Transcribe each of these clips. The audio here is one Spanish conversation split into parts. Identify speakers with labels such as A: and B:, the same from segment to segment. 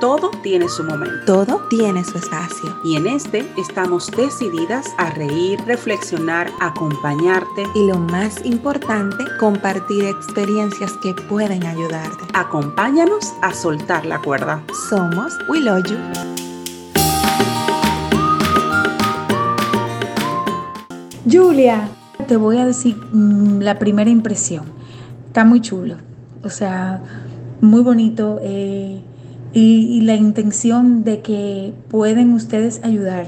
A: Todo tiene su momento.
B: Todo tiene su espacio.
A: Y en este estamos decididas a reír, reflexionar, acompañarte.
B: Y lo más importante, compartir experiencias que pueden ayudarte.
A: Acompáñanos a soltar la cuerda.
B: Somos Wiloyu.
C: Julia, te voy a decir mm, la primera impresión. Está muy chulo. O sea, muy bonito. Eh, y, la intención de que pueden ustedes ayudar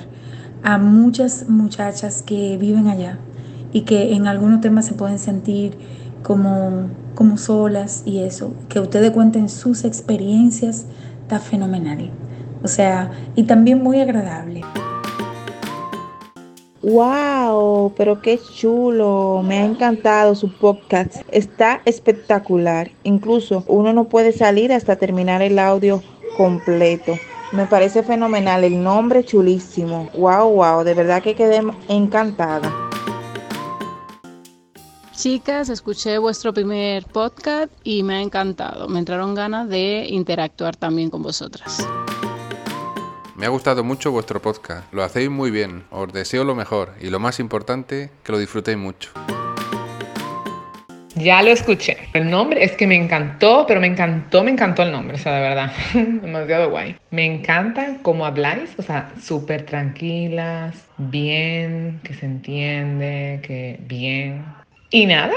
C: a muchas muchachas que viven allá y que en algunos temas se pueden sentir como, como solas y eso, que ustedes cuenten sus experiencias, está fenomenal. O sea, y también muy agradable.
D: ¡Wow! Pero qué chulo. Me ha encantado su podcast. Está espectacular. Incluso uno no puede salir hasta terminar el audio completo. Me parece fenomenal, el nombre chulísimo. Wow, wow, de verdad que quedé encantada.
E: Chicas, escuché vuestro primer podcast y me ha encantado. Me entraron ganas de interactuar también con vosotras.
F: Me ha gustado mucho vuestro podcast. Lo hacéis muy bien. Os deseo lo mejor y lo más importante, que lo disfrutéis mucho.
G: Ya lo escuché. El nombre es que me encantó, pero me encantó, me encantó el nombre, o sea, de verdad, demasiado guay. Me encanta cómo habláis, o sea, súper tranquilas, bien, que se entiende, que bien. Y nada,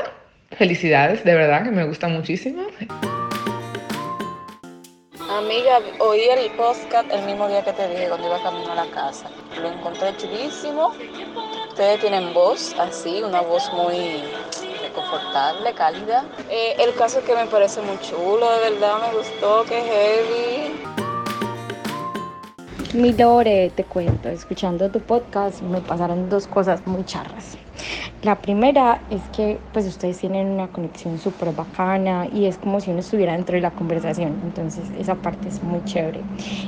G: felicidades, de verdad, que me gusta muchísimo.
H: Amiga, oí el podcast el mismo día que te dije cuando iba camino a la casa. Lo encontré chulísimo. Ustedes tienen voz así, una voz muy confortable, cálida. Eh, el caso es que me parece muy chulo, de verdad me gustó, que heavy.
I: Mi Lore, te cuento, escuchando tu podcast me pasaron dos cosas muy charras. La primera es que pues ustedes tienen una conexión súper bacana y es como si uno estuviera dentro de la conversación, entonces esa parte es muy chévere.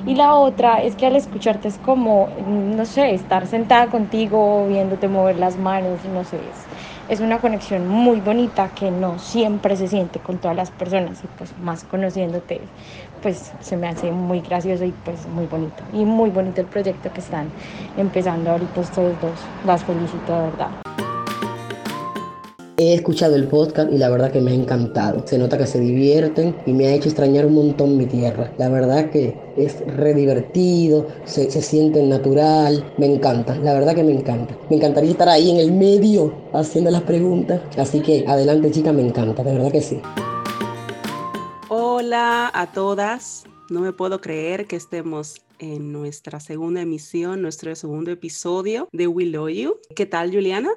I: Y la otra es que al escucharte es como, no sé, estar sentada contigo, viéndote mover las manos, no sé, es, es una conexión muy bonita que no siempre se siente con todas las personas y pues más conociéndote pues se me hace muy gracioso y pues muy bonito y muy bonito el proyecto que están empezando ahorita ustedes dos las felicito de verdad
J: He escuchado el podcast y la verdad que me ha encantado. Se nota que se divierten y me ha hecho extrañar un montón mi tierra. La verdad que es re divertido, se, se siente natural, me encanta, la verdad que me encanta. Me encantaría estar ahí en el medio haciendo las preguntas. Así que adelante chica, me encanta, de verdad que sí.
A: Hola a todas. No me puedo creer que estemos en nuestra segunda emisión, nuestro segundo episodio de We Love You. ¿Qué tal, Juliana?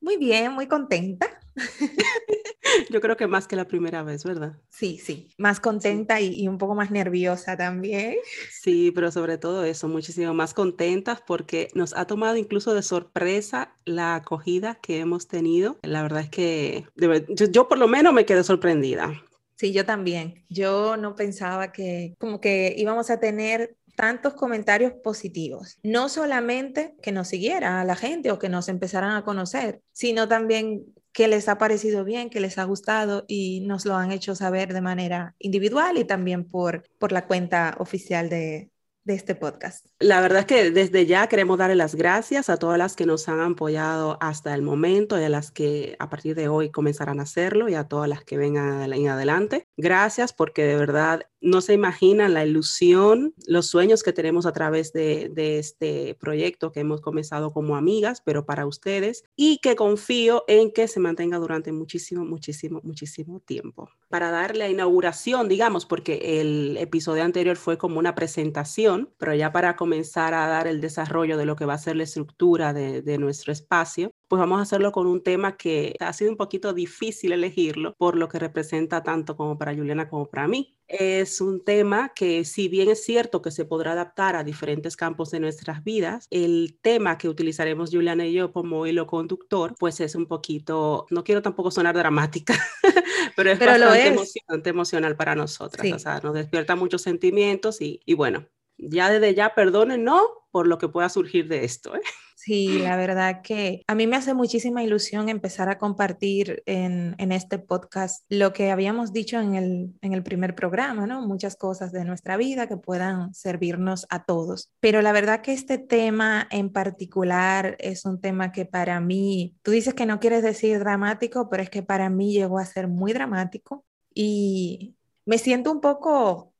B: Muy bien, muy contenta.
A: Yo creo que más que la primera vez, ¿verdad?
B: Sí, sí, más contenta Y, un poco más nerviosa también.
A: Sí, pero sobre todo eso, muchísimo más contentas porque nos ha tomado incluso de sorpresa la acogida que hemos tenido. La verdad es que yo, yo por lo menos me quedé sorprendida.
B: Sí, yo también. Yo no pensaba que como que íbamos a tener tantos comentarios positivos, no solamente que nos siguiera la gente o que nos empezaran a conocer, sino también que les ha parecido bien, que les ha gustado y nos lo han hecho saber de manera individual y también por, por la cuenta oficial de, de este podcast.
A: La verdad es que desde ya queremos darle las gracias a todas las que nos han apoyado hasta el momento y a las que a partir de hoy comenzarán a hacerlo y a todas las que vengan en adelante. Gracias porque de verdad no se imaginan la ilusión, los sueños que tenemos a través de, este proyecto que hemos comenzado como amigas, pero para ustedes, y que confío en que se mantenga durante muchísimo, muchísimo, muchísimo tiempo. Para darle a inauguración, digamos, porque el episodio anterior fue como una presentación, pero ya para comenzar a dar el desarrollo de lo que va a ser la estructura de, de nuestro espacio, pues vamos a hacerlo con un tema que ha sido un poquito difícil elegirlo por lo que representa tanto como para Juliana como para mí. Es un tema que si bien es cierto que se podrá adaptar a diferentes campos de nuestras vidas, el tema que utilizaremos Juliana y yo como hilo conductor, pues es un poquito, no quiero tampoco sonar dramática, pero es bastante emocionante, emocional para nosotras. O sea, nos despierta muchos sentimientos y, y bueno, Ya desde ya, perdonen, no, por lo que pueda surgir de esto. ¿eh?
B: Sí, la verdad que a mí me hace muchísima ilusión empezar a compartir en, en este podcast lo que habíamos dicho en el, en el primer programa, ¿no? Muchas cosas de nuestra vida que puedan servirnos a todos. Pero la verdad que este tema en particular es un tema que para mí, tú dices que no quieres decir dramático, pero es que para mí llegó a ser muy dramático y me siento un poco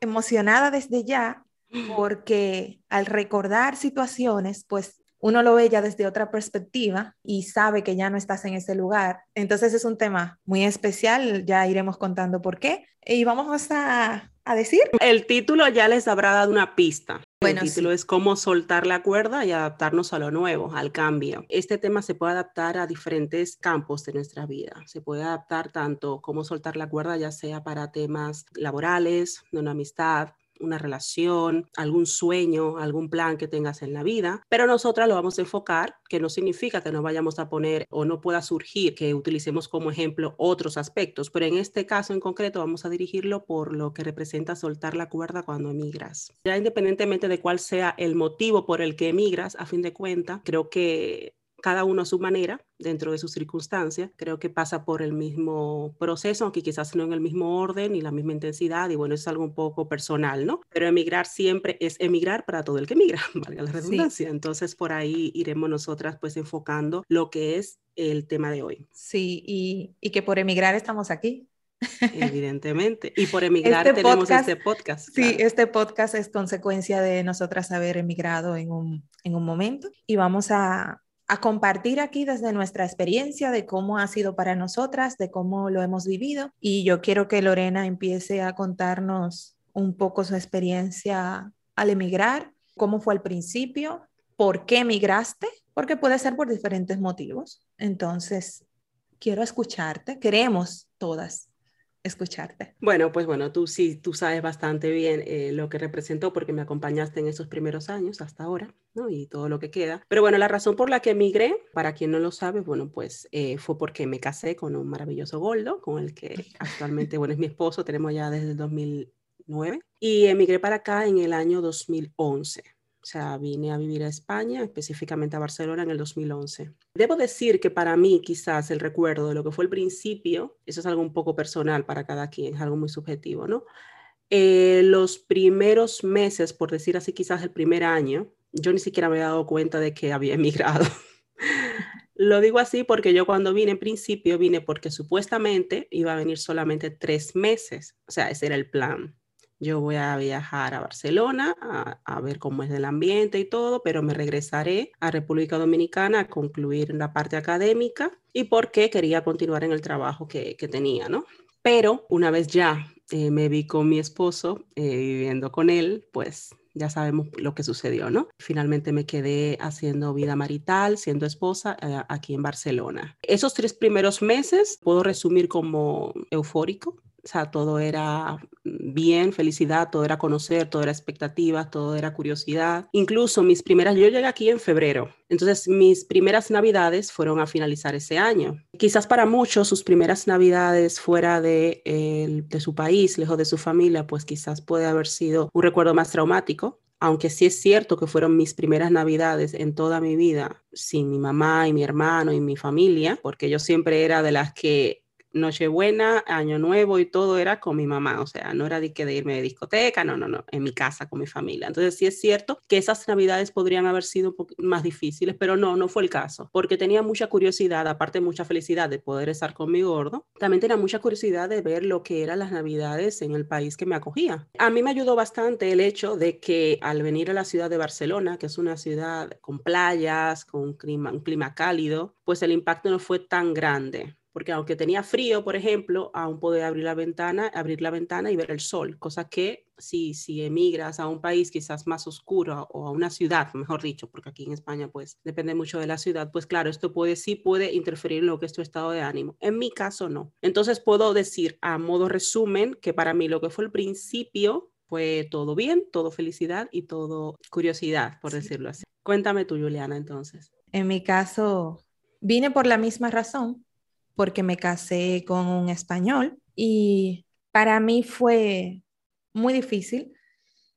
B: emocionada desde ya porque al recordar situaciones, pues uno lo ve ya desde otra perspectiva y sabe que ya no estás en ese lugar. Entonces es un tema muy especial, ya iremos contando por qué. Y vamos a, a decir.
A: El título ya les habrá dado una pista. Bueno, el título es cómo soltar la cuerda y adaptarnos a lo nuevo, al cambio. Este tema se puede adaptar a diferentes campos de nuestra vida. Se puede adaptar tanto cómo soltar la cuerda, ya sea para temas laborales, de una amistad, una relación, algún sueño, algún plan que tengas en la vida, pero nosotras lo vamos a enfocar, que no significa que no vayamos a poner o no pueda surgir que utilicemos como ejemplo otros aspectos, pero en este caso en concreto vamos a dirigirlo por lo que representa soltar la cuerda cuando emigras. Ya independientemente de cuál sea el motivo por el que emigras, a fin de cuentas, creo que cada uno a su manera, dentro de sus circunstancias. Creo que pasa por el mismo proceso, aunque quizás no en el mismo orden y la misma intensidad, y bueno, es algo un poco personal, ¿no? Pero emigrar siempre es emigrar para todo el que emigra, valga la redundancia. Entonces, por ahí iremos nosotras pues enfocando lo que es el tema de hoy.
B: Sí, y, y que por emigrar estamos aquí.
A: Evidentemente. Y por emigrar este tenemos este podcast.
B: Sí, este podcast es consecuencia de nosotras haber emigrado en un, en un momento y vamos a, a compartir aquí desde nuestra experiencia de cómo ha sido para nosotras, de cómo lo hemos vivido. Y yo quiero que Lorena empiece a contarnos un poco su experiencia al emigrar, cómo fue al principio, por qué emigraste, porque puede ser por diferentes motivos. Entonces, quiero escucharte, queremos todas escucharte.
A: Bueno, pues bueno, tú sí, tú sabes bastante bien eh, lo que representó porque me acompañaste en esos primeros años hasta ahora, ¿no? Y todo lo que queda. Pero bueno, la razón por la que emigré, para quien no lo sabe, bueno, pues eh, fue porque me casé con un maravilloso Goldo, con el que actualmente, bueno, es mi esposo, tenemos ya desde el 2009, y emigré para acá en el año 2011. O sea, vine a vivir a España, específicamente a Barcelona en el 2011. Debo decir que para mí quizás el recuerdo de lo que fue el principio, eso es algo un poco personal para cada quien, es algo muy subjetivo, ¿no? Eh, los primeros meses, por decir así, quizás el primer año, yo ni siquiera me había dado cuenta de que había emigrado. Lo digo así porque yo cuando vine en principio vine porque supuestamente iba a venir solamente tres meses, o sea, ese era el plan. Yo voy a viajar a Barcelona a, ver cómo es el ambiente y todo, pero me regresaré a República Dominicana a concluir la parte académica y porque quería continuar en el trabajo que, tenía, ¿no? Pero una vez ya eh, me vi con mi esposo eh, viviendo con él, pues ya sabemos lo que sucedió, ¿no? Finalmente me quedé haciendo vida marital, siendo esposa eh, aquí en Barcelona. Esos tres primeros meses puedo resumir como eufórico, o sea, todo era bien, felicidad, todo era conocer, todo era expectativas, todo era curiosidad. Incluso mis primeras, yo llegué aquí en febrero, entonces mis primeras navidades fueron a finalizar ese año. Quizás para muchos sus primeras navidades fuera de, de su país, lejos de su familia, pues quizás puede haber sido un recuerdo más traumático, aunque sí es cierto que fueron mis primeras navidades en toda mi vida sin mi mamá y mi hermano y mi familia, porque yo siempre era de las que Nochebuena, Año Nuevo y todo era con mi mamá, o sea, no era de que de irme de discoteca, no, no, no, en mi casa con mi familia. Entonces sí es cierto que esas navidades podrían haber sido un más difíciles, pero no, no fue el caso, porque tenía mucha curiosidad, aparte mucha felicidad de poder estar con mi gordo, también tenía mucha curiosidad de ver lo que eran las navidades en el país que me acogía. A mí me ayudó bastante el hecho de que al venir a la ciudad de Barcelona, que es una ciudad con playas, con un clima cálido, pues el impacto no fue tan grande porque aunque tenía frío, por ejemplo, aún podía abrir la ventana, abrir la ventana y ver el sol, cosa que si, si emigras a un país quizás más oscuro o a una ciudad, mejor dicho, porque aquí en España pues depende mucho de la ciudad, pues claro, esto puede sí puede interferir en lo que es tu estado de ánimo. En mi caso no. Entonces puedo decir a modo resumen que para mí lo que fue el principio fue todo bien, todo felicidad y todo curiosidad, por decirlo así. Cuéntame tú, Juliana, entonces.
B: En mi caso, vine por la misma razón, porque me casé con un español y para mí fue muy difícil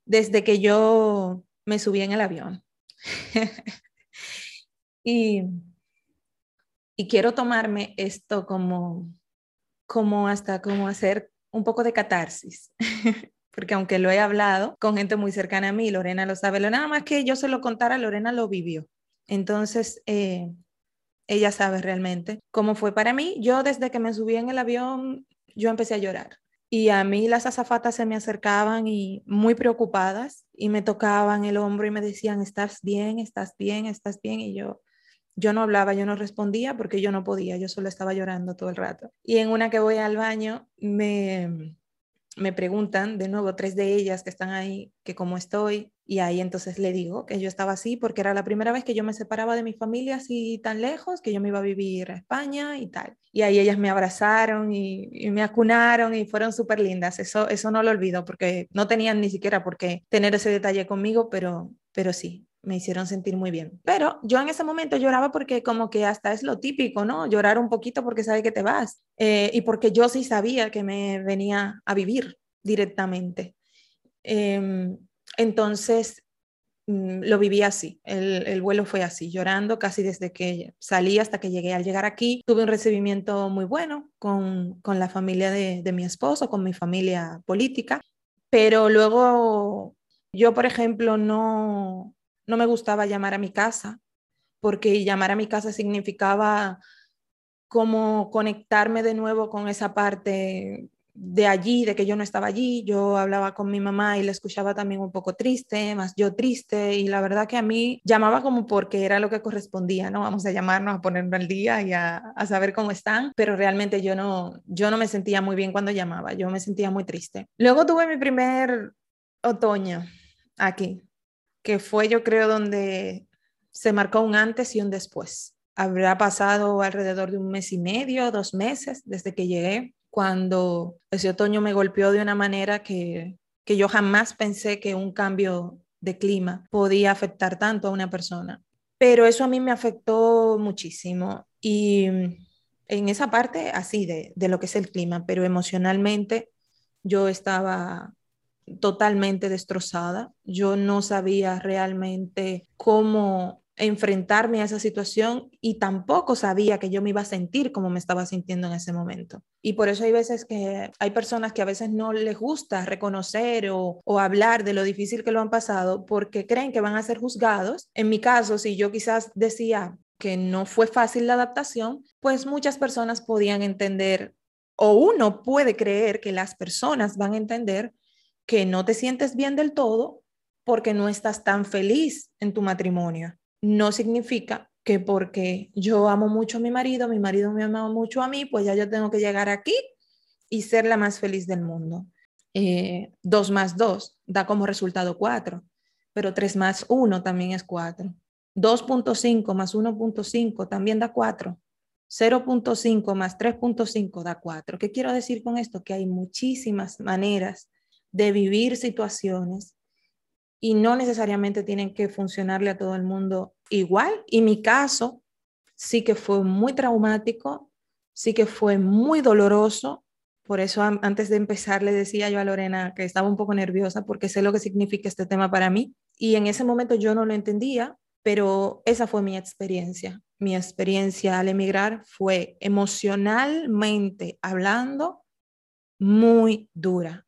B: desde que yo me subí en el avión. y, y quiero tomarme esto como, como hasta como hacer un poco de catarsis. porque aunque lo he hablado con gente muy cercana a mí, Lorena lo sabe, nada más que yo se lo contara, Lorena lo vivió. Entonces, eh, ella sabe realmente cómo fue para mí. Yo desde que me subí en el avión, yo empecé a llorar. Y a mí las azafatas se me acercaban y muy preocupadas y me tocaban el hombro y me decían, ¿estás bien? ¿Estás bien? ¿Estás bien? Y yo, yo no hablaba, yo no respondía porque yo no podía, yo solo estaba llorando todo el rato. Y en una que voy al baño, me, me preguntan de nuevo tres de ellas que están ahí que cómo estoy y ahí entonces le digo que yo estaba así porque era la primera vez que yo me separaba de mi familia así tan lejos que yo me iba a vivir a España y tal. Y ahí ellas me abrazaron y, me acunaron y fueron súper lindas eso eso no lo olvido porque no tenían ni siquiera por qué tener ese detalle conmigo pero pero sí me hicieron sentir muy bien. Pero yo en ese momento lloraba porque como que hasta es lo típico, ¿no? Llorar un poquito porque sabe que te vas eh, y porque yo sí sabía que me venía a vivir directamente. Em, entonces, mm, lo viví así, el, vuelo fue así, llorando casi desde que salí hasta que llegué. Al llegar aquí, tuve un recibimiento muy bueno con, con la familia de, de mi esposo, con mi familia política, pero luego yo, por ejemplo, no, no me gustaba llamar a mi casa, porque llamar a mi casa significaba como conectarme de nuevo con esa parte de allí, de que yo no estaba allí. Yo hablaba con mi mamá y la escuchaba también un poco triste, más yo triste, y la verdad que a mí llamaba como porque era lo que correspondía, ¿no? Vamos a llamarnos, a ponernos al día y a, a saber cómo están, pero realmente yo no, yo no me sentía muy bien cuando llamaba, yo me sentía muy triste. Luego tuve mi primer otoño aquí, que fue yo creo donde se marcó un antes y un después. Habrá pasado alrededor de un mes y medio, dos meses desde que llegué, cuando ese otoño me golpeó de una manera que, que yo jamás pensé que un cambio de clima podía afectar tanto a una persona. Pero eso a mí me afectó muchísimo y en esa parte así de, de lo que es el clima, pero emocionalmente yo estaba totalmente destrozada. Yo no sabía realmente cómo enfrentarme a esa situación y tampoco sabía que yo me iba a sentir como me estaba sintiendo en ese momento. Y por eso hay veces que hay personas que a veces no les gusta reconocer o, hablar de lo difícil que lo han pasado porque creen que van a ser juzgados. En mi caso, si yo quizás decía que no fue fácil la adaptación, pues muchas personas podían entender o uno puede creer que las personas van a entender que no te sientes bien del todo porque no estás tan feliz en tu matrimonio. No significa que porque yo amo mucho a mi marido, mi marido me ama mucho a mí, pues ya yo tengo que llegar aquí y ser la más feliz del mundo. Eh, dos más dos da como resultado cuatro, pero tres más uno también es cuatro. 2.5 más 1.5 también da 4. 0.5 más 3.5 da 4. ¿Qué quiero decir con esto? Que hay muchísimas maneras de vivir situaciones y no necesariamente tienen que funcionarle a todo el mundo igual. Y mi caso sí que fue muy traumático, sí que fue muy doloroso. Por eso antes de empezar le decía yo a Lorena que estaba un poco nerviosa porque sé lo que significa este tema para mí. Y en ese momento yo no lo entendía, pero esa fue mi experiencia. Mi experiencia al emigrar fue emocionalmente hablando muy dura,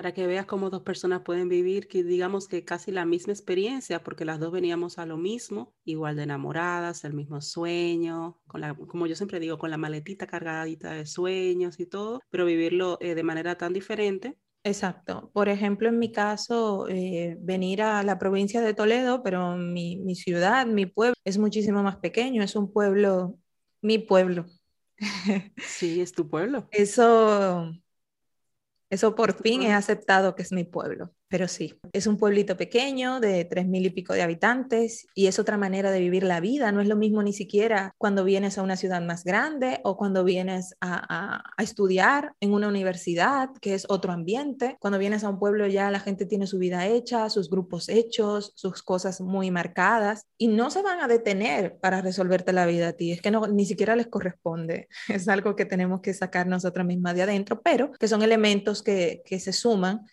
A: para que veas cómo dos personas pueden vivir, que digamos que casi la misma experiencia, porque las dos veníamos a lo mismo, igual de enamoradas, el mismo sueño, con la, como yo siempre digo, con la maletita cargadita de sueños y todo, pero vivirlo eh, de manera tan diferente.
B: Exacto. Por ejemplo, en mi caso, eh, venir a la provincia de Toledo, pero mi, mi ciudad, mi pueblo, es muchísimo más pequeño, es un pueblo, mi pueblo.
A: Sí, es tu pueblo.
B: Eso eso por fin he aceptado que es mi pueblo. Pero sí, es un pueblito pequeño de tres mil y pico de habitantes y es otra manera de vivir la vida. No es lo mismo ni siquiera cuando vienes a una ciudad más grande o cuando vienes a, a, estudiar en una universidad, que es otro ambiente. Cuando vienes a un pueblo ya la gente tiene su vida hecha, sus grupos hechos, sus cosas muy marcadas y no se van a detener para resolverte la vida a ti. Es que no, ni siquiera les corresponde. Es algo que tenemos que sacar nosotras mismas de adentro, pero que son elementos que, que se suman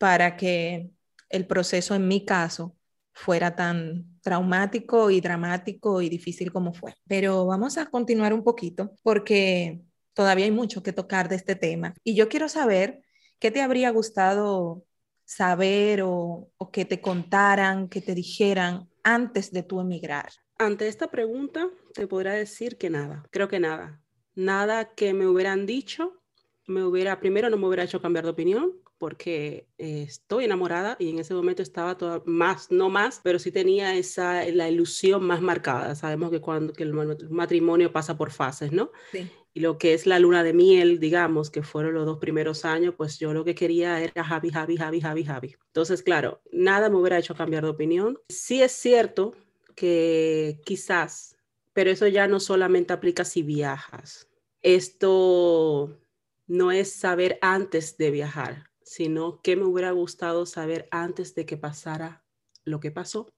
B: para que el proceso en mi caso fuera tan traumático y dramático y difícil como fue. Pero vamos a continuar un poquito porque todavía hay mucho que tocar de este tema. Y yo quiero saber qué te habría gustado saber o, que te contaran, que te dijeran antes de tu emigrar.
A: Ante esta pregunta, te podría decir que nada, creo que nada. Nada que me hubieran dicho, me hubiera, primero no me hubiera hecho cambiar de opinión, porque eh, estoy enamorada y en ese momento estaba toda, más, no más, pero sí tenía esa, la ilusión más marcada. Sabemos que cuando que el matrimonio pasa por fases, ¿no? Sí. Y lo que es la luna de miel, digamos, que fueron los dos primeros años, pues yo lo que quería era Javi, Javi, Javi, Javi, Javi. Entonces, claro, nada me hubiera hecho cambiar de opinión. Sí es cierto que quizás, pero eso ya no solamente aplica si viajas. Esto no es saber antes de viajar, sino que me hubiera gustado saber antes de que pasara lo que pasó,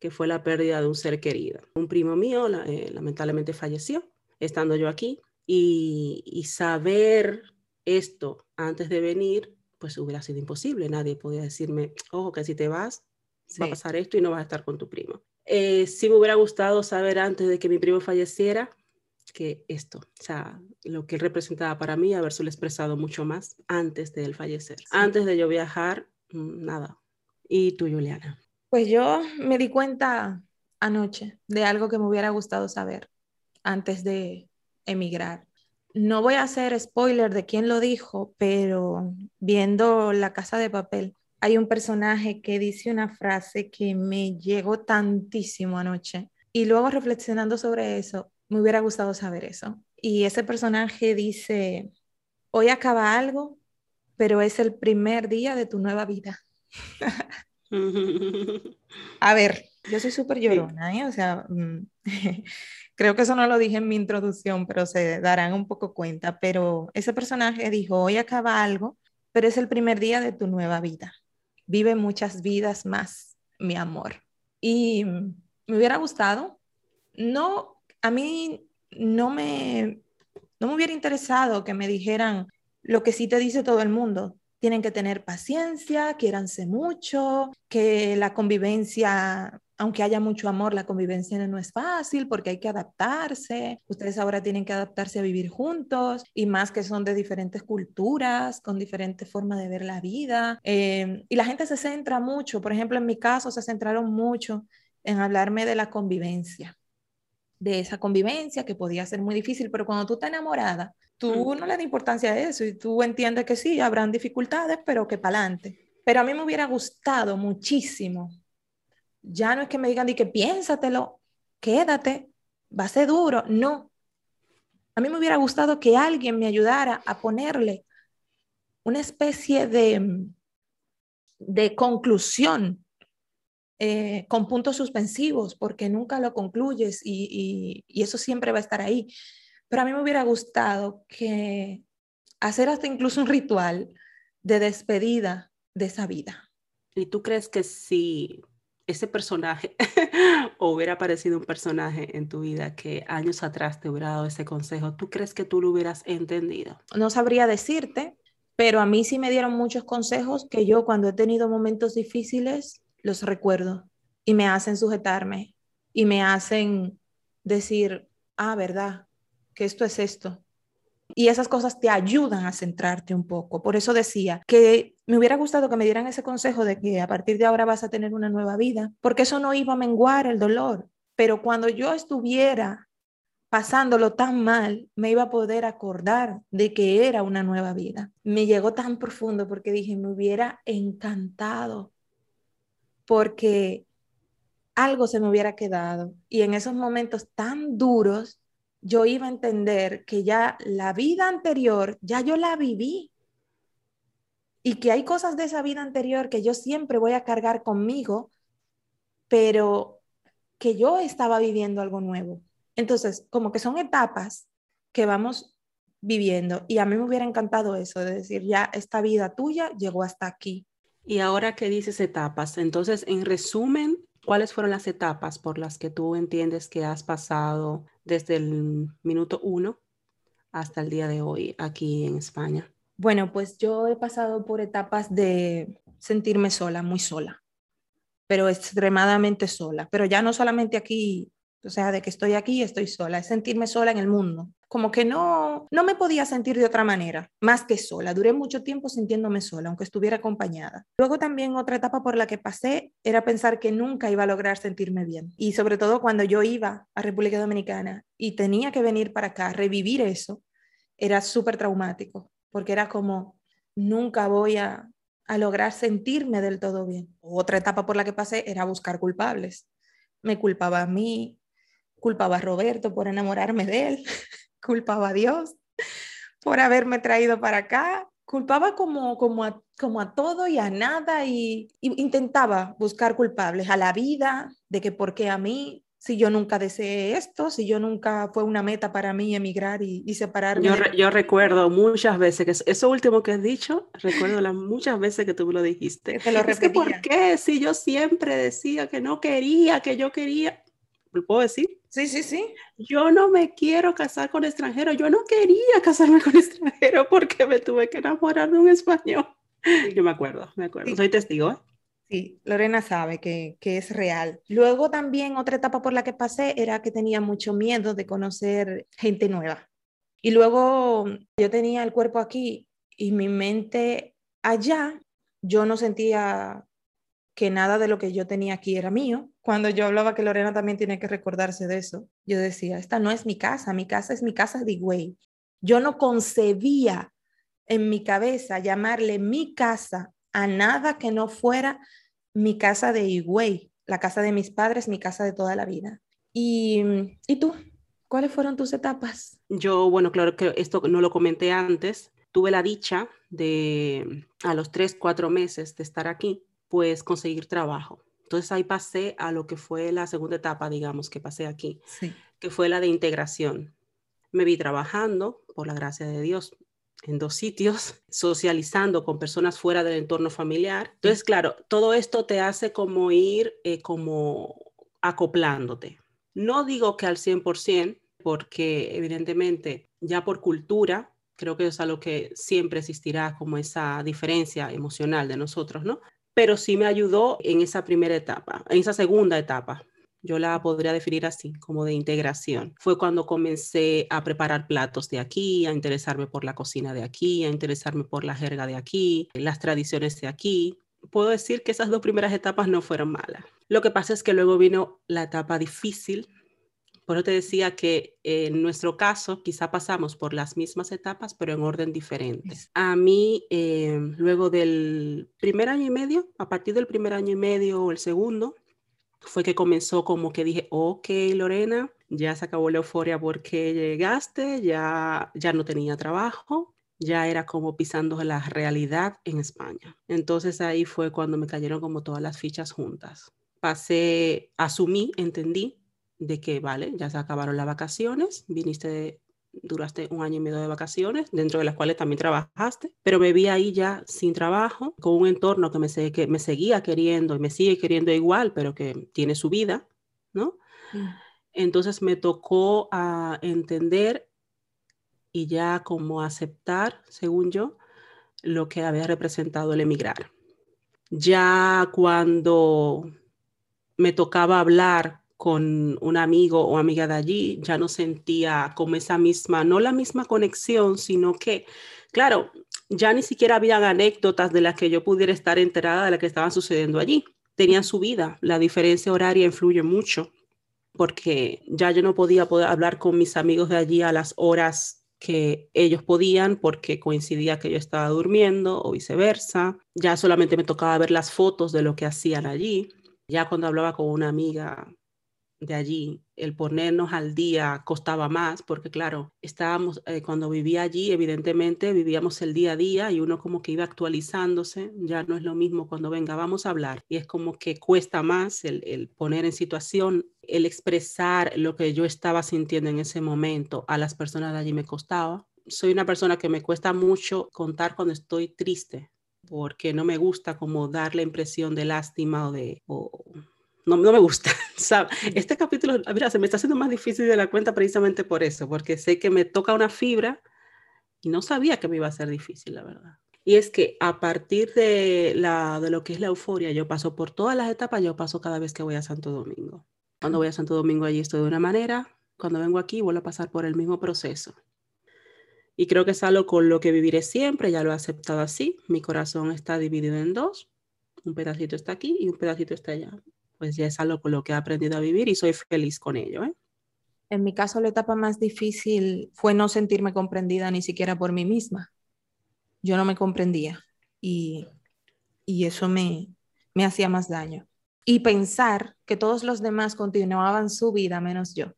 A: que fue la pérdida de un ser querido. Un primo mío eh, lamentablemente falleció estando yo aquí y, saber esto antes de venir, pues hubiera sido imposible. Nadie podía decirme, ojo, que si te vas, va a pasar esto y no vas a estar con tu primo. Eh, sí me hubiera gustado saber antes de que mi primo falleciera que esto, o sea, lo que él representaba para mí, haberse expresado mucho más antes de él fallecer. Antes de yo viajar, mm, nada. ¿Y tú, Juliana?
B: Pues yo me di cuenta anoche de algo que me hubiera gustado saber antes de emigrar. No voy a hacer spoiler de quién lo dijo, pero viendo La Casa de Papel, hay un personaje que dice una frase que me llegó tantísimo anoche. Y luego reflexionando sobre eso, me hubiera gustado saber eso. Y ese personaje dice, hoy acaba algo, pero es el primer día de tu nueva vida. A ver, yo soy súper llorona, ¿eh? O sea, mm, creo que eso no lo dije en mi introducción, pero se darán un poco cuenta. Pero ese personaje dijo, hoy acaba algo, pero es el primer día de tu nueva vida. Vive muchas vidas más, mi amor. Y me hubiera gustado, no a mí no me, no me hubiera interesado que me dijeran lo que sí te dice todo el mundo. Tienen que tener paciencia, quiéranse mucho, que la convivencia, aunque haya mucho amor, la convivencia no es fácil porque hay que adaptarse. Ustedes ahora tienen que adaptarse a vivir juntos y más que son de diferentes culturas, con diferentes formas de ver la vida. Eh, y la gente se centra mucho, por ejemplo, en mi caso, se centraron mucho en hablarme de la convivencia de esa convivencia que podía ser muy difícil, pero cuando tú estás enamorada, tú no le das importancia a eso y tú entiendes que sí, habrán dificultades, pero que para adelante. Pero a mí me hubiera gustado muchísimo. Ya no es que me digan de que piénsatelo, quédate, va a ser duro. No. A mí me hubiera gustado que alguien me ayudara a ponerle una especie de, de conclusión eh, con puntos suspensivos, porque nunca lo concluyes y, eso siempre va a estar ahí. Pero a mí me hubiera gustado que hacer hasta incluso un ritual de despedida de esa vida.
A: ¿Y tú crees que si ese personaje o hubiera aparecido un personaje en tu vida que años atrás te hubiera dado ese consejo, ¿tú crees que tú lo hubieras entendido?
B: No sabría decirte, pero a mí sí me dieron muchos consejos que yo cuando he tenido momentos difíciles los recuerdo y me hacen sujetarme y me hacen decir, ah, verdad, que esto es esto. Y esas cosas te ayudan a centrarte un poco. Por eso decía que me hubiera gustado que me dieran ese consejo de que a partir de ahora vas a tener una nueva vida, porque eso no iba a menguar el dolor. Pero cuando yo estuviera pasándolo tan mal, me iba a poder acordar de que era una nueva vida. Me llegó tan profundo porque dije, me hubiera encantado porque algo se me hubiera quedado. Y en esos momentos tan duros, yo iba a entender que ya la vida anterior, ya yo la viví. Y que hay cosas de esa vida anterior que yo siempre voy a cargar conmigo, pero que yo estaba viviendo algo nuevo. Entonces, como que son etapas que vamos viviendo. Y a mí me hubiera encantado eso, de decir, ya esta vida tuya llegó hasta aquí.
A: Y ahora que dices etapas, entonces, en resumen, ¿cuáles fueron las etapas por las que tú entiendes que has pasado desde el minuto uno hasta el día de hoy aquí en España?
B: Bueno, pues yo he pasado por etapas de sentirme sola, muy sola, pero extremadamente sola, pero ya no solamente aquí, o sea, de que estoy aquí, estoy sola, es sentirme sola en el mundo, como que no, no me podía sentir de otra manera, más que sola. Duré mucho tiempo sintiéndome sola, aunque estuviera acompañada. Luego también otra etapa por la que pasé era pensar que nunca iba a lograr sentirme bien. Y sobre todo cuando yo iba a República Dominicana y tenía que venir para acá, revivir eso, era súper traumático, porque era como, nunca voy a, a lograr sentirme del todo bien. Otra etapa por la que pasé era buscar culpables. Me culpaba a mí, culpaba a Roberto por enamorarme de él, culpaba a Dios por haberme traído para acá, culpaba como, como, a, como a todo y a nada y, y intentaba buscar culpables a la vida, de que por qué a mí, si yo nunca deseé esto, si yo nunca fue una meta para mí emigrar y, y separarme.
A: Yo,
B: de-
A: re- yo recuerdo muchas veces que eso- último que has dicho, recuerdo las muchas veces que tú me lo dijiste.
B: Que te lo
A: Es que ¿por qué? Si yo siempre decía que no quería, que yo quería, ¿lo puedo decir?
B: Sí, sí, sí.
A: Yo no me quiero casar con extranjero. Yo no quería casarme con extranjero porque me tuve que enamorar de un español. Yo me acuerdo, me acuerdo.
B: Sí.
A: Soy testigo, ¿eh?
B: Sí, Lorena sabe que, que es real. Luego también otra etapa por la que pasé era que tenía mucho miedo de conocer gente nueva. Y luego yo tenía el cuerpo aquí y mi mente allá, yo no sentía que nada de lo que yo tenía aquí era mío. Cuando yo hablaba que Lorena también tiene que recordarse de eso, yo decía, esta no es mi casa, mi casa es mi casa de Higüey. Yo no concebía en mi cabeza llamarle mi casa a nada que no fuera mi casa de Higüey, la casa de mis padres, mi casa de toda la vida. ¿Y, ¿y tú? ¿Cuáles fueron tus etapas?
A: Yo, bueno, claro que esto no lo comenté antes. Tuve la dicha de, a los tres, cuatro meses de estar aquí, pues conseguir trabajo. Entonces ahí pasé a lo que fue la segunda etapa, digamos, que pasé aquí,
B: Sí.
A: que fue la de integración. Me vi trabajando, por la gracia de Dios, en dos sitios, socializando con personas fuera del entorno familiar. Entonces, claro, todo esto te hace como ir eh, como acoplándote. No digo que al 100%, porque evidentemente ya por cultura, creo que es algo que siempre existirá como esa diferencia emocional de nosotros, ¿no? Pero sí me ayudó en esa primera etapa, en esa segunda etapa, yo la podría definir así, como de integración. Fue cuando comencé a preparar platos de aquí, a interesarme por la cocina de aquí, a interesarme por la jerga de aquí, las tradiciones de aquí. Puedo decir que esas dos primeras etapas no fueron malas. Lo que pasa es que luego vino la etapa difícil. Por eso te decía que en nuestro caso quizá pasamos por las mismas etapas, pero en orden diferentes. A mí, eh, luego del primer año y medio, a partir del primer año y medio o el segundo, fue que comenzó como que dije, ok, Lorena, ya se acabó la euforia porque llegaste, ya, ya no tenía trabajo, ya era como pisando la realidad en España. Entonces ahí fue cuando me cayeron como todas las fichas juntas. Pasé, asumí, entendí de que, vale, ya se acabaron las vacaciones, viniste, duraste un año y medio de vacaciones, dentro de las cuales también trabajaste, pero me vi ahí ya sin trabajo, con un entorno que me, se- que me seguía queriendo y me sigue queriendo igual, pero que tiene su vida, ¿no? Entonces me tocó a entender y ya como aceptar, según yo, lo que había representado el emigrar. Ya cuando me tocaba hablar con un amigo o amiga de allí, ya no sentía como esa misma, no la misma conexión, sino que, claro, ya ni siquiera habían anécdotas de las que yo pudiera estar enterada de las que estaban sucediendo allí. Tenían su vida, la diferencia horaria influye mucho, porque ya yo no podía poder hablar con mis amigos de allí a las horas que ellos podían porque coincidía que yo estaba durmiendo o viceversa. Ya solamente me tocaba ver las fotos de lo que hacían allí. Ya cuando hablaba con una amiga de allí, el ponernos al día costaba más porque claro, estábamos, eh, cuando vivía allí, evidentemente vivíamos el día a día y uno como que iba actualizándose, ya no es lo mismo cuando venga, vamos a hablar y es como que cuesta más el, el poner en situación, el expresar lo que yo estaba sintiendo en ese momento a las personas de allí me costaba. Soy una persona que me cuesta mucho contar cuando estoy triste porque no me gusta como dar la impresión de lástima o de... o- no, no me gusta, ¿sabes? Este capítulo, mira, se me está haciendo más difícil de la cuenta precisamente por eso, porque sé que me toca una fibra y no sabía que me iba a ser difícil, la verdad. Y es que a partir de, la, de lo que es la euforia, yo paso por todas las etapas, yo paso cada vez que voy a Santo Domingo. Cuando voy a Santo Domingo allí estoy de una manera, cuando vengo aquí vuelvo a pasar por el mismo proceso. Y creo que es algo con lo que viviré siempre, ya lo he aceptado así. Mi corazón está dividido en dos, un pedacito está aquí y un pedacito está allá. Pues ya es algo con lo que he aprendido a vivir y soy feliz con ello. ¿eh?
B: En mi caso, la etapa más difícil fue no sentirme comprendida ni siquiera por mí misma yo no me comprendía y, eso me, me hacía más daño. Y pensar que todos los demás continuaban su vida menos yo.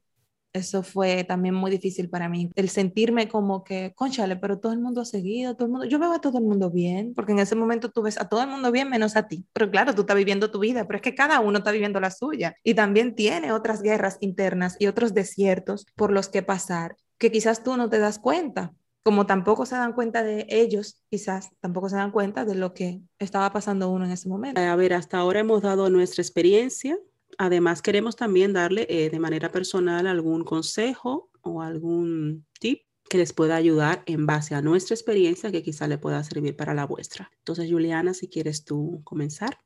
B: Eso fue también muy difícil para mí, el sentirme como que, conchale, pero todo el mundo ha seguido, todo el mundo, yo veo a todo el mundo bien, porque en ese momento tú ves a todo el mundo bien menos a ti. Pero claro, tú estás viviendo tu vida, pero es que cada uno está viviendo la suya y también tiene otras guerras internas y otros desiertos por los que pasar que quizás tú no te das cuenta como tampoco se dan cuenta de ellos, quizás tampoco se dan cuenta de lo que estaba pasando uno en ese momento.
A: A ver, hasta ahora hemos dado nuestra experiencia. Además, queremos también darle eh, de manera personal algún consejo o algún tip que les pueda ayudar en base a nuestra experiencia que quizás le pueda servir para la vuestra. Entonces, Juliana, si quieres tú comenzar.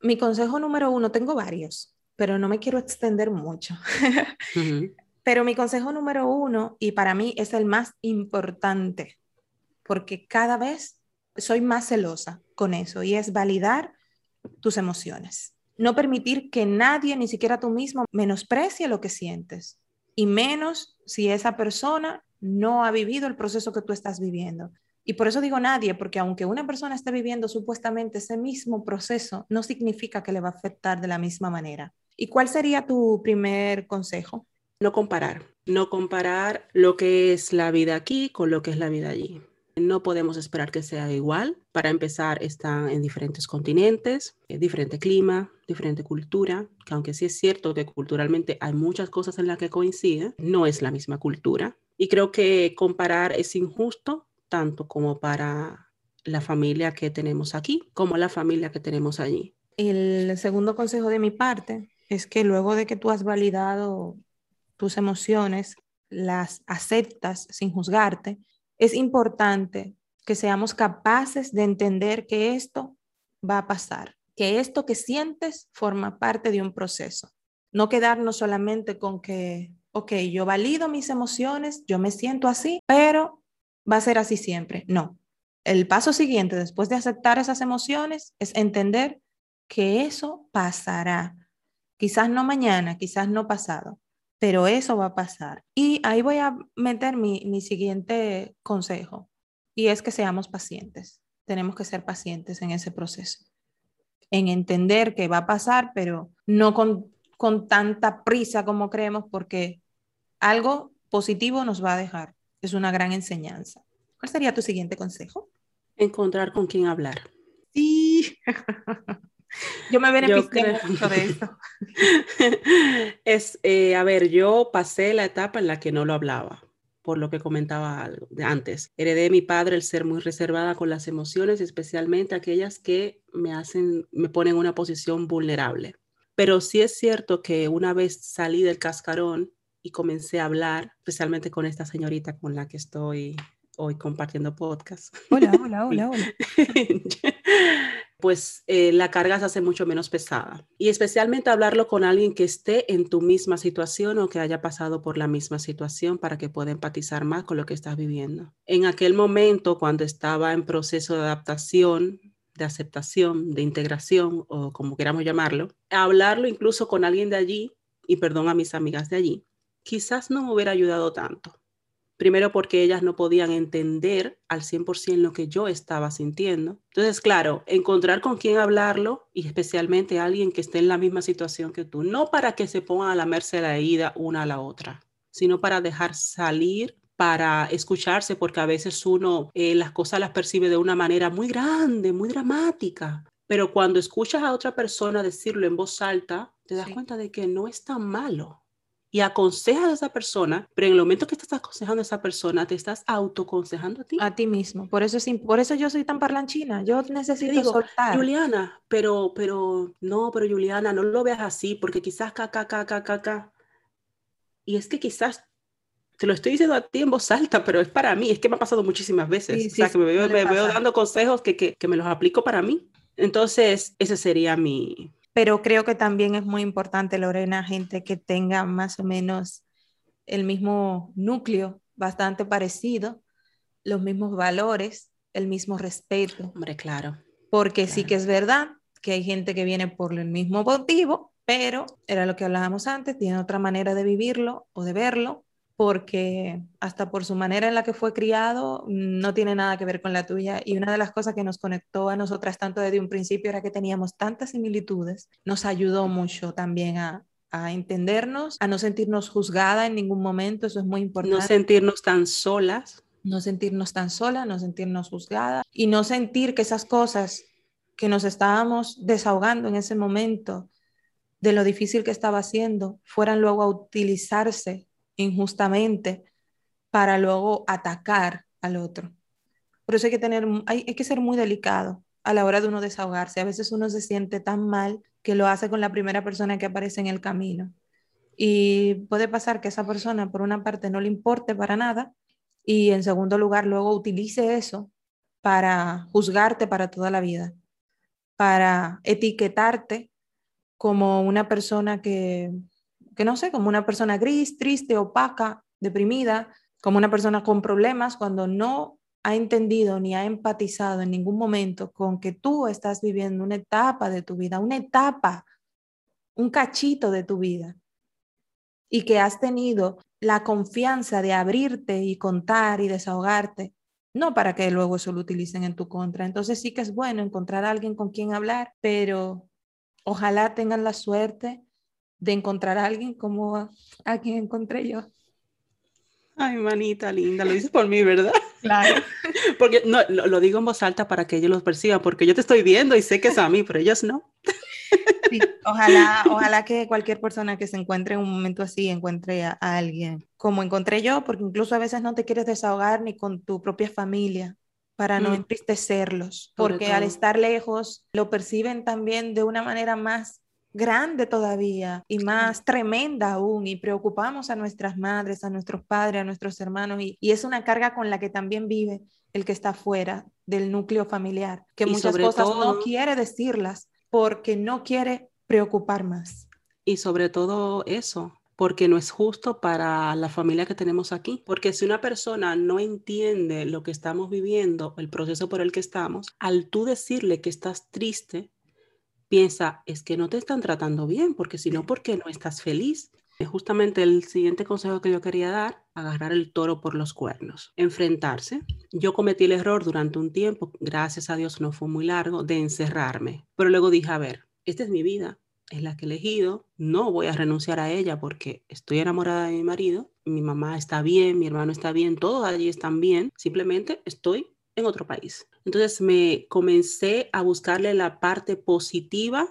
B: Mi consejo número uno, tengo varios, pero no me quiero extender mucho. Pero mi consejo número uno, y para mí es el más importante, porque cada vez soy más celosa con eso, y es validar tus emociones. No permitir que nadie, ni siquiera tú mismo, menosprecie lo que sientes, y menos si esa persona no ha vivido el proceso que tú estás viviendo. Y por eso digo nadie, porque aunque una persona esté viviendo supuestamente ese mismo proceso, no significa que le va a afectar de la misma manera. ¿Y cuál sería tu primer consejo?
A: No comparar, no comparar lo que es la vida aquí con lo que es la vida allí. No podemos esperar que sea igual. Para empezar, están en diferentes continentes, eh, diferente clima, diferente cultura, que aunque sí es cierto que culturalmente hay muchas cosas en las que coinciden, no es la misma cultura. Y creo que comparar es injusto tanto como para la familia que tenemos aquí como la familia que tenemos allí.
B: El segundo consejo de mi parte es que luego de que tú has validado tus emociones, las aceptas sin juzgarte, es importante que seamos capaces de entender que esto va a pasar, que esto que sientes forma parte de un proceso. No quedarnos solamente con que, ok, yo valido mis emociones, yo me siento así, pero va a ser así siempre. No. El paso siguiente, después de aceptar esas emociones, es entender que eso pasará. Quizás no mañana, quizás no pasado, pero eso va a pasar. Y ahí voy a meter mi, mi siguiente consejo, y es que seamos pacientes. Tenemos que ser pacientes en ese proceso, en entender que va a pasar, pero no con, con tanta prisa como creemos, porque algo positivo nos va a dejar. Es una gran enseñanza. ¿Cuál sería tu siguiente consejo?
A: Encontrar con quién hablar.
B: Sí. Yo me beneficié mucho de eso.
A: es, eh, a ver, yo pasé la etapa en la que no lo hablaba, por lo que comentaba antes. Heredé de mi padre el ser muy reservada con las emociones, especialmente aquellas que me hacen, me ponen en una posición vulnerable. Pero sí es cierto que una vez salí del cascarón y comencé a hablar, especialmente con esta señorita con la que estoy hoy compartiendo podcast.
B: Hola, hola, hola, hola.
A: Pues eh, la carga se hace mucho menos pesada. Y especialmente hablarlo con alguien que esté en tu misma situación o que haya pasado por la misma situación para que pueda empatizar más con lo que estás viviendo. En aquel momento, cuando estaba en proceso de adaptación, de aceptación, de integración o como queramos llamarlo, hablarlo incluso con alguien de allí, y perdón a mis amigas de allí, quizás no hubiera ayudado tanto Primero porque ellas no podían entender al 100% lo que yo estaba sintiendo. Entonces, claro, encontrar con quién hablarlo y especialmente alguien que esté en la misma situación que tú, no para que se pongan a lamerse la herida una a la otra, sino para dejar salir para escucharse, porque a veces uno eh, las cosas las percibe de una manera muy grande, muy dramática, pero cuando escuchas a otra persona decirlo en voz alta, te das cuenta de que no es tan malo y aconsejas a esa persona, pero en el momento que estás aconsejando a esa persona, te estás autoconsejando a ti.
B: A ti mismo. Por eso, es, por eso yo soy tan parlanchina. Yo necesito soltar.
A: Juliana, pero, pero, no, pero Juliana, no lo veas así, porque quizás. Y es que quizás te lo estoy diciendo a ti en voz alta, pero es para mí, es que me ha pasado muchísimas veces.
B: Sí,
A: o sea, que me veo, me veo dando consejos que, que, que me los aplico para mí. Entonces, ese sería mi...
B: Pero creo que también es muy importante, Lorena, gente que tenga más o menos el mismo núcleo, bastante parecido, los mismos valores, el mismo respeto.
A: Hombre, claro.
B: Porque sí que es verdad que hay gente que viene por el mismo motivo, pero era lo que hablábamos antes, tiene otra manera de vivirlo o de verlo, porque hasta por su manera en la que fue criado no tiene nada que ver con la tuya. Y una de las cosas que nos conectó a nosotras tanto desde un principio era que teníamos tantas similitudes, nos ayudó mucho también a, a entendernos, a no sentirnos juzgada en ningún momento, eso es muy importante.
A: No sentirnos tan solas.
B: No sentirnos tan sola, no sentirnos juzgada y no sentir que esas cosas que nos estábamos desahogando en ese momento de lo difícil que estaba haciendo fueran luego a utilizarse injustamente para luego atacar al otro. Por eso hay que tener, hay, que ser muy delicado a la hora de uno desahogarse. A veces uno se siente tan mal que lo hace con la primera persona que aparece en el camino. Y puede pasar que esa persona, por una parte, no le importe para nada y en segundo lugar, luego utilice eso para juzgarte para toda la vida, para etiquetarte como una persona que, que no sé, como una persona gris, triste, opaca, deprimida, como una persona con problemas cuando no ha entendido ni ha empatizado en ningún momento con que tú estás viviendo una etapa de tu vida, una etapa, un cachito de tu vida, y que has tenido la confianza de abrirte y contar y desahogarte, no para que luego eso lo utilicen en tu contra. Entonces sí que es bueno encontrar a alguien con quien hablar, pero ojalá tengan la suerte de encontrar a alguien como a, a quien encontré yo.
A: Ay, manita linda, lo dices por mí, ¿verdad?
B: Claro.
A: Porque no, lo, lo, digo en voz alta para que ellos los perciban, porque yo te estoy viendo y sé que es a mí, pero ellos no.
B: Sí, ojalá, ojalá que cualquier persona que se encuentre en un momento así encuentre a, a, alguien como encontré yo, porque incluso a veces no te quieres desahogar ni con tu propia familia para no mm. entristecerlos, porque al estar lejos lo perciben también de una manera más grande todavía y más tremenda aún y preocupamos a nuestras madres, a nuestros padres, a nuestros hermanos y, y es una carga con la que también vive el que está fuera del núcleo familiar, que y muchas cosas todo, no quiere decirlas porque no quiere preocupar más.
A: Y sobre todo eso, porque no es justo para la familia que tenemos aquí. Porque si una persona no entiende lo que estamos viviendo, el proceso por el que estamos, al tú decirle que estás triste, piensa, es que no te están tratando bien, porque si no, ¿por qué no estás feliz? Es justamente el siguiente consejo que yo quería dar, agarrar el toro por los cuernos, enfrentarse. Yo cometí el error durante un tiempo, gracias a Dios no fue muy largo, de encerrarme, pero luego dije, a ver, esta es mi vida, es la que he elegido, no voy a renunciar a ella porque estoy enamorada de mi marido, mi mamá está bien, mi hermano está bien, todos allí están bien, simplemente estoy en otro país. Entonces me comencé a buscarle la parte positiva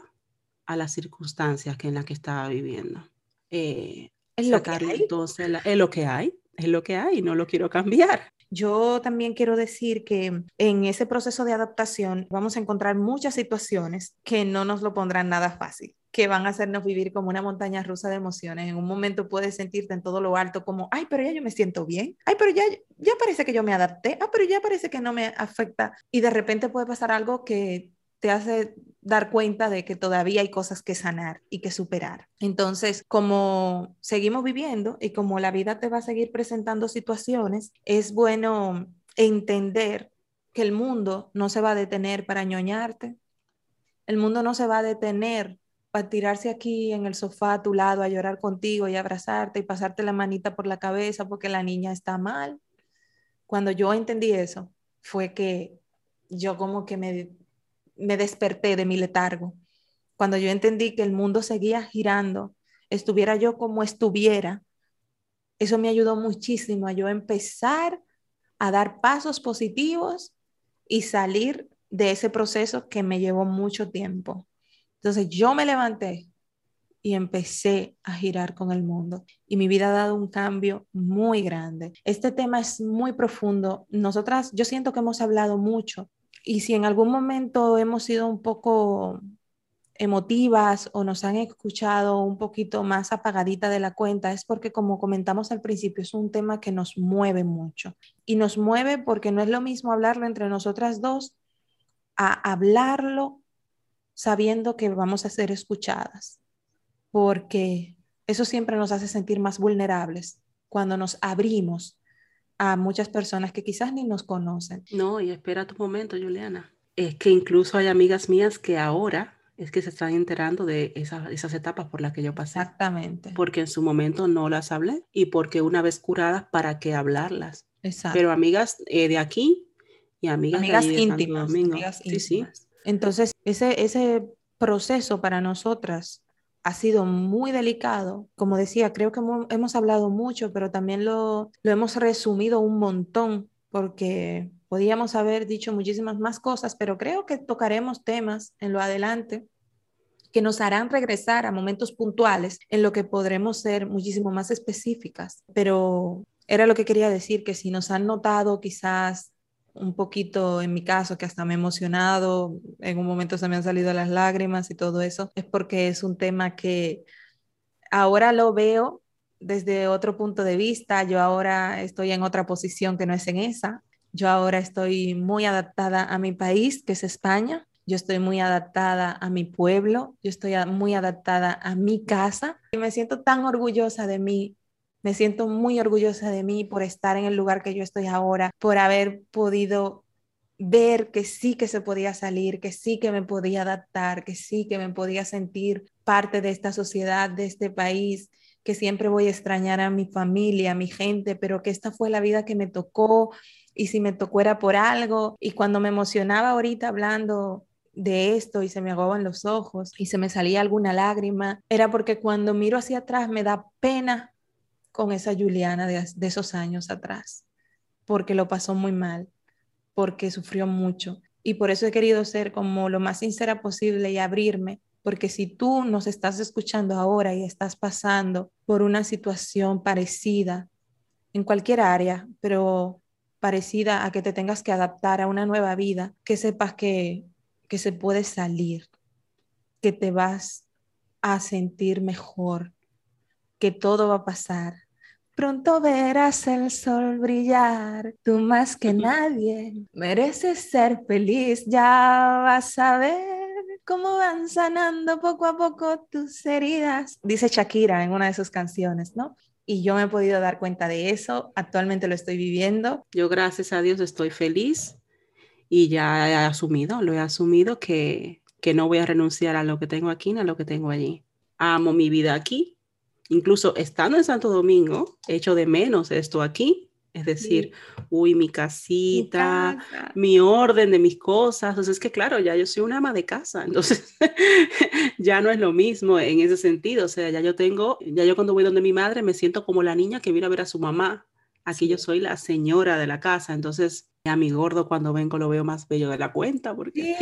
A: a las circunstancias que en las que estaba viviendo. Eh,
B: es lo que hay.
A: Entonces, la, es lo que hay, es lo que hay, no lo quiero cambiar.
B: Yo también quiero decir que en ese proceso de adaptación vamos a encontrar muchas situaciones que no nos lo pondrán nada fácil que van a hacernos vivir como una montaña rusa de emociones. En un momento puedes sentirte en todo lo alto como, ay, pero ya yo me siento bien, ay, pero ya, ya parece que yo me adapté, ah, pero ya parece que no me afecta. Y de repente puede pasar algo que te hace dar cuenta de que todavía hay cosas que sanar y que superar. Entonces, como seguimos viviendo y como la vida te va a seguir presentando situaciones, es bueno entender que el mundo no se va a detener para ñoñarte, el mundo no se va a detener para tirarse aquí en el sofá a tu lado a llorar contigo y abrazarte y pasarte la manita por la cabeza porque la niña está mal. Cuando yo entendí eso, fue que yo como que me, me desperté de mi letargo. Cuando yo entendí que el mundo seguía girando, estuviera yo como estuviera, eso me ayudó muchísimo a yo empezar a dar pasos positivos y salir de ese proceso que me llevó mucho tiempo. Entonces yo me levanté y empecé a girar con el mundo y mi vida ha dado un cambio muy grande. Este tema es muy profundo. Nosotras, yo siento que hemos hablado mucho y si en algún momento hemos sido un poco emotivas o nos han escuchado un poquito más apagadita de la cuenta es porque, como comentamos al principio, es un tema que nos mueve mucho. Y nos mueve porque no es lo mismo hablarlo entre nosotras dos a hablarlo sabiendo que vamos a ser escuchadas, porque eso siempre nos hace sentir más vulnerables cuando nos abrimos a muchas personas que quizás ni nos conocen.
A: No, y espera tu momento, Juliana. Es que incluso hay amigas mías que ahora es que se están enterando de esas etapas por las que yo pasé.
B: Exactamente.
A: Porque en su momento no las hablé y porque una vez curadas, ¿para qué hablarlas?
B: Exacto.
A: Pero amigas eh, de aquí y amigas,
B: amigas
A: de,
B: íntimas,
A: amigas
B: íntimas.
A: Sí, sí.
B: Entonces, ese, ese proceso para nosotras ha sido muy delicado. Como decía, creo que hemos hablado mucho, pero también lo, hemos resumido un montón porque podíamos haber dicho muchísimas más cosas, pero creo que tocaremos temas en lo adelante que nos harán regresar a momentos puntuales en lo que podremos ser muchísimo más específicas. Pero era lo que quería decir, que si nos han notado quizás un poquito en mi caso, que hasta me he emocionado, en un momento se me han salido las lágrimas y todo eso, es porque es un tema que ahora lo veo desde otro punto de vista, yo ahora estoy en otra posición que no es en esa, yo ahora estoy muy adaptada a mi país, que es España, yo estoy muy adaptada a mi pueblo, yo estoy muy adaptada a mi casa y me siento tan orgullosa de mí me siento muy orgullosa de mí por estar en el lugar que yo estoy ahora, por haber podido ver que sí que se podía salir, que sí que me podía adaptar, que sí que me podía sentir parte de esta sociedad, de este país, que siempre voy a extrañar a mi familia, a mi gente, pero que esta fue la vida que me tocó y si me tocó era por algo. Y cuando me emocionaba ahorita hablando de esto y se me aguaban los ojos y se me salía alguna lágrima, era porque cuando miro hacia atrás me da pena con esa Juliana de, esos años atrás, porque lo pasó muy mal, porque sufrió mucho. Y por eso he querido ser como lo más sincera posible y abrirme, porque si tú nos estás escuchando ahora y estás pasando por una situación parecida en cualquier área, pero parecida a que te tengas que adaptar a una nueva vida, que sepas que, que se puede salir, que te vas a sentir mejor, que todo va a pasar, Pronto verás el sol brillar, tú más que nadie mereces ser feliz, ya vas a ver cómo van sanando poco a poco tus heridas, dice Shakira en una de sus canciones, ¿no? Y yo me he podido dar cuenta de eso, actualmente lo estoy viviendo.
A: Yo gracias a Dios estoy feliz y ya he asumido, lo he asumido que, que no voy a renunciar a lo que tengo aquí ni a lo que tengo allí. Amo mi vida aquí, incluso estando en Santo Domingo, echo de menos esto aquí. Es decir, uy, mi casita, mi, orden de mis cosas. Entonces, es que claro, ya yo soy una ama de casa. Entonces, ya no es lo mismo en ese sentido. O sea, ya yo tengo, ya yo cuando voy donde mi madre me siento como la niña que vino a ver a su mamá. Aquí yo soy la señora de la casa. Entonces, a mi gordo cuando vengo lo veo más bello de la cuenta, porque,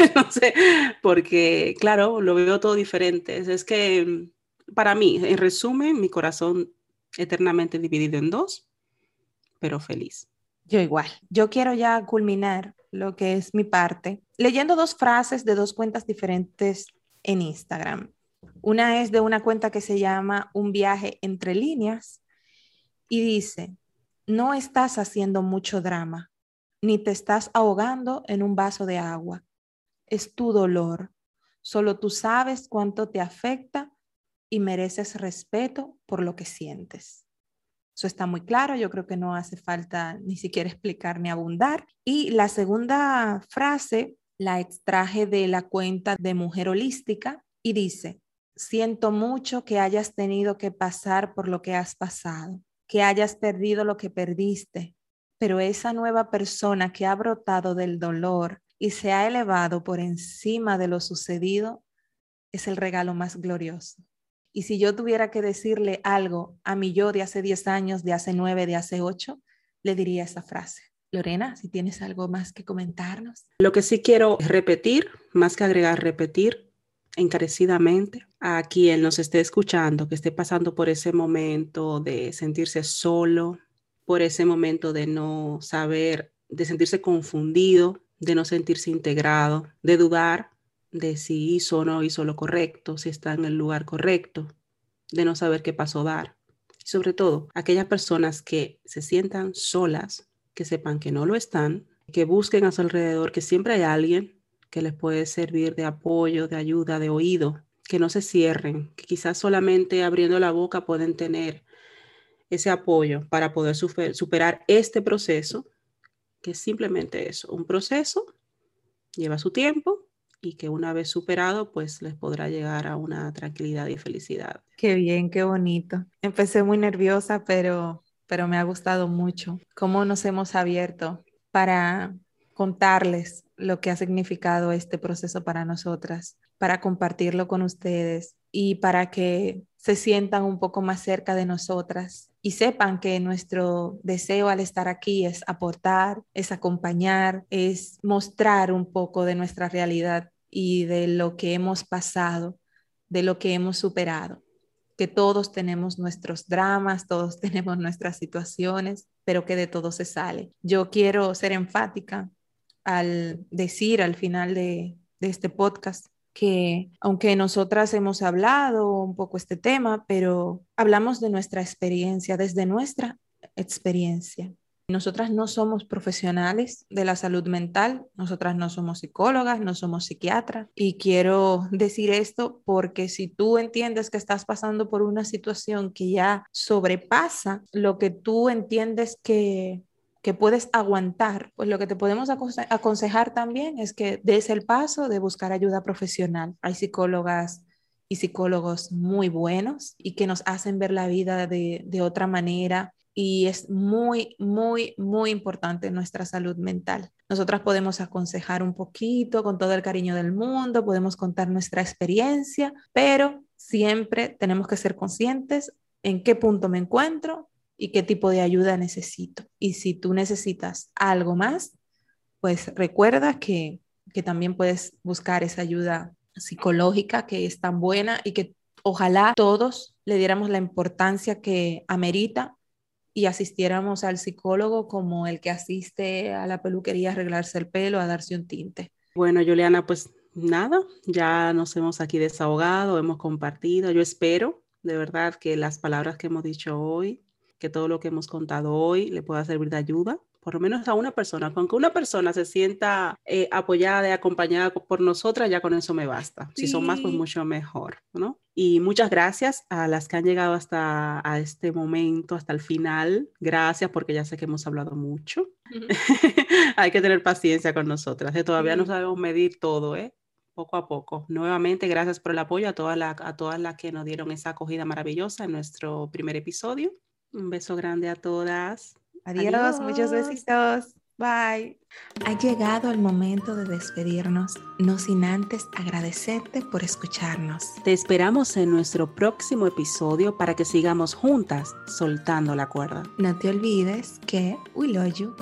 A: no sé, porque, claro, lo veo todo diferente. Es que para mí, en resumen, mi corazón eternamente dividido en dos, pero feliz.
B: Yo igual. Yo quiero ya culminar lo que es mi parte leyendo dos frases de dos cuentas diferentes en Instagram. Una es de una cuenta que se llama Un viaje entre líneas y dice, no estás haciendo mucho drama, ni te estás ahogando en un vaso de agua. Es tu dolor. Solo tú sabes cuánto te afecta y mereces respeto por lo que sientes. Eso está muy claro, yo creo que no hace falta ni siquiera explicar ni abundar. Y la segunda frase la extraje de la cuenta de Mujer Holística y dice, siento mucho que hayas tenido que pasar por lo que has pasado, que hayas perdido lo que perdiste, pero esa nueva persona que ha brotado del dolor y se ha elevado por encima de lo sucedido es el regalo más glorioso. Y si yo tuviera que decirle algo a mi yo de hace 10 años, de hace 9, de hace 8, le diría esa frase. Lorena, si tienes algo más que comentarnos.
A: Lo que sí quiero repetir, más que agregar, repetir encarecidamente a quien nos esté escuchando, que esté pasando por ese momento de sentirse solo, por ese momento de no saber, de sentirse confundido, de no sentirse integrado, de dudar, de si hizo o no hizo lo correcto, si está en el lugar correcto, de no saber qué paso dar. Sobre todo, aquellas personas que se sientan solas, que sepan que no lo están, que busquen a su alrededor, que siempre hay alguien que les puede servir de apoyo, de ayuda, de oído, que no se cierren, que quizás solamente abriendo la boca pueden tener ese apoyo para poder superar este proceso, que es simplemente eso, un proceso, lleva su tiempo y que una vez superado, pues les podrá llegar a una tranquilidad y felicidad.
B: Qué bien, qué bonito. Empecé muy nerviosa, pero, pero me ha gustado mucho cómo nos hemos abierto para contarles lo que ha significado este proceso para nosotras, para compartirlo con ustedes y para que se sientan un poco más cerca de nosotras y sepan que nuestro deseo al estar aquí es aportar, es acompañar, es mostrar un poco de nuestra realidad y de lo que hemos pasado, de lo que hemos superado, que todos tenemos nuestros dramas, todos tenemos nuestras situaciones, pero que de todo se sale. Yo quiero ser enfática al decir al final de, este podcast que aunque nosotras hemos hablado un poco este tema, pero hablamos de nuestra experiencia, desde nuestra experiencia. Nosotras no somos profesionales de la salud mental, nosotras no somos psicólogas, no somos psiquiatras. Y quiero decir esto porque si tú entiendes que estás pasando por una situación que ya sobrepasa lo que tú entiendes que que puedes aguantar, pues lo que te podemos aconsejar también es que des el paso de buscar ayuda profesional. Hay psicólogas y psicólogos muy buenos y que nos hacen ver la vida de, de otra manera y es muy, muy, muy importante nuestra salud mental. Nosotras podemos aconsejar un poquito con todo el cariño del mundo, podemos contar nuestra experiencia, pero siempre tenemos que ser conscientes en qué punto me encuentro, y qué tipo de ayuda necesito. Y si tú necesitas algo más, pues recuerda que, que también puedes buscar esa ayuda psicológica que es tan buena y que ojalá todos le diéramos la importancia que amerita y asistiéramos al psicólogo como el que asiste a la peluquería a arreglarse el pelo, a darse un tinte.
A: Bueno, Juliana, pues nada, ya nos hemos aquí desahogado, hemos compartido. Yo espero de verdad que las palabras que hemos dicho hoy que todo lo que hemos contado hoy le pueda servir de ayuda, por lo menos a una persona. Con que una persona se sienta eh, apoyada y acompañada por nosotras, ya con eso me basta. Si son más, pues mucho mejor, ¿no? Y muchas gracias a las que han llegado hasta a este momento, hasta el final. Gracias porque ya sé que hemos hablado mucho. Hay que tener paciencia con nosotras. ¿eh? Todavía no sabemos medir todo, ¿eh? poco a poco. Nuevamente, gracias por el apoyo a todas las a todas las que nos dieron esa acogida maravillosa en nuestro primer episodio. Un beso grande a todas.
B: Adiós, muchos besitos. Bye. Ha llegado el momento de despedirnos, no sin antes agradecerte por escucharnos.
A: Te esperamos en nuestro próximo episodio para que sigamos juntas soltando la cuerda.
B: No te olvides que we love you.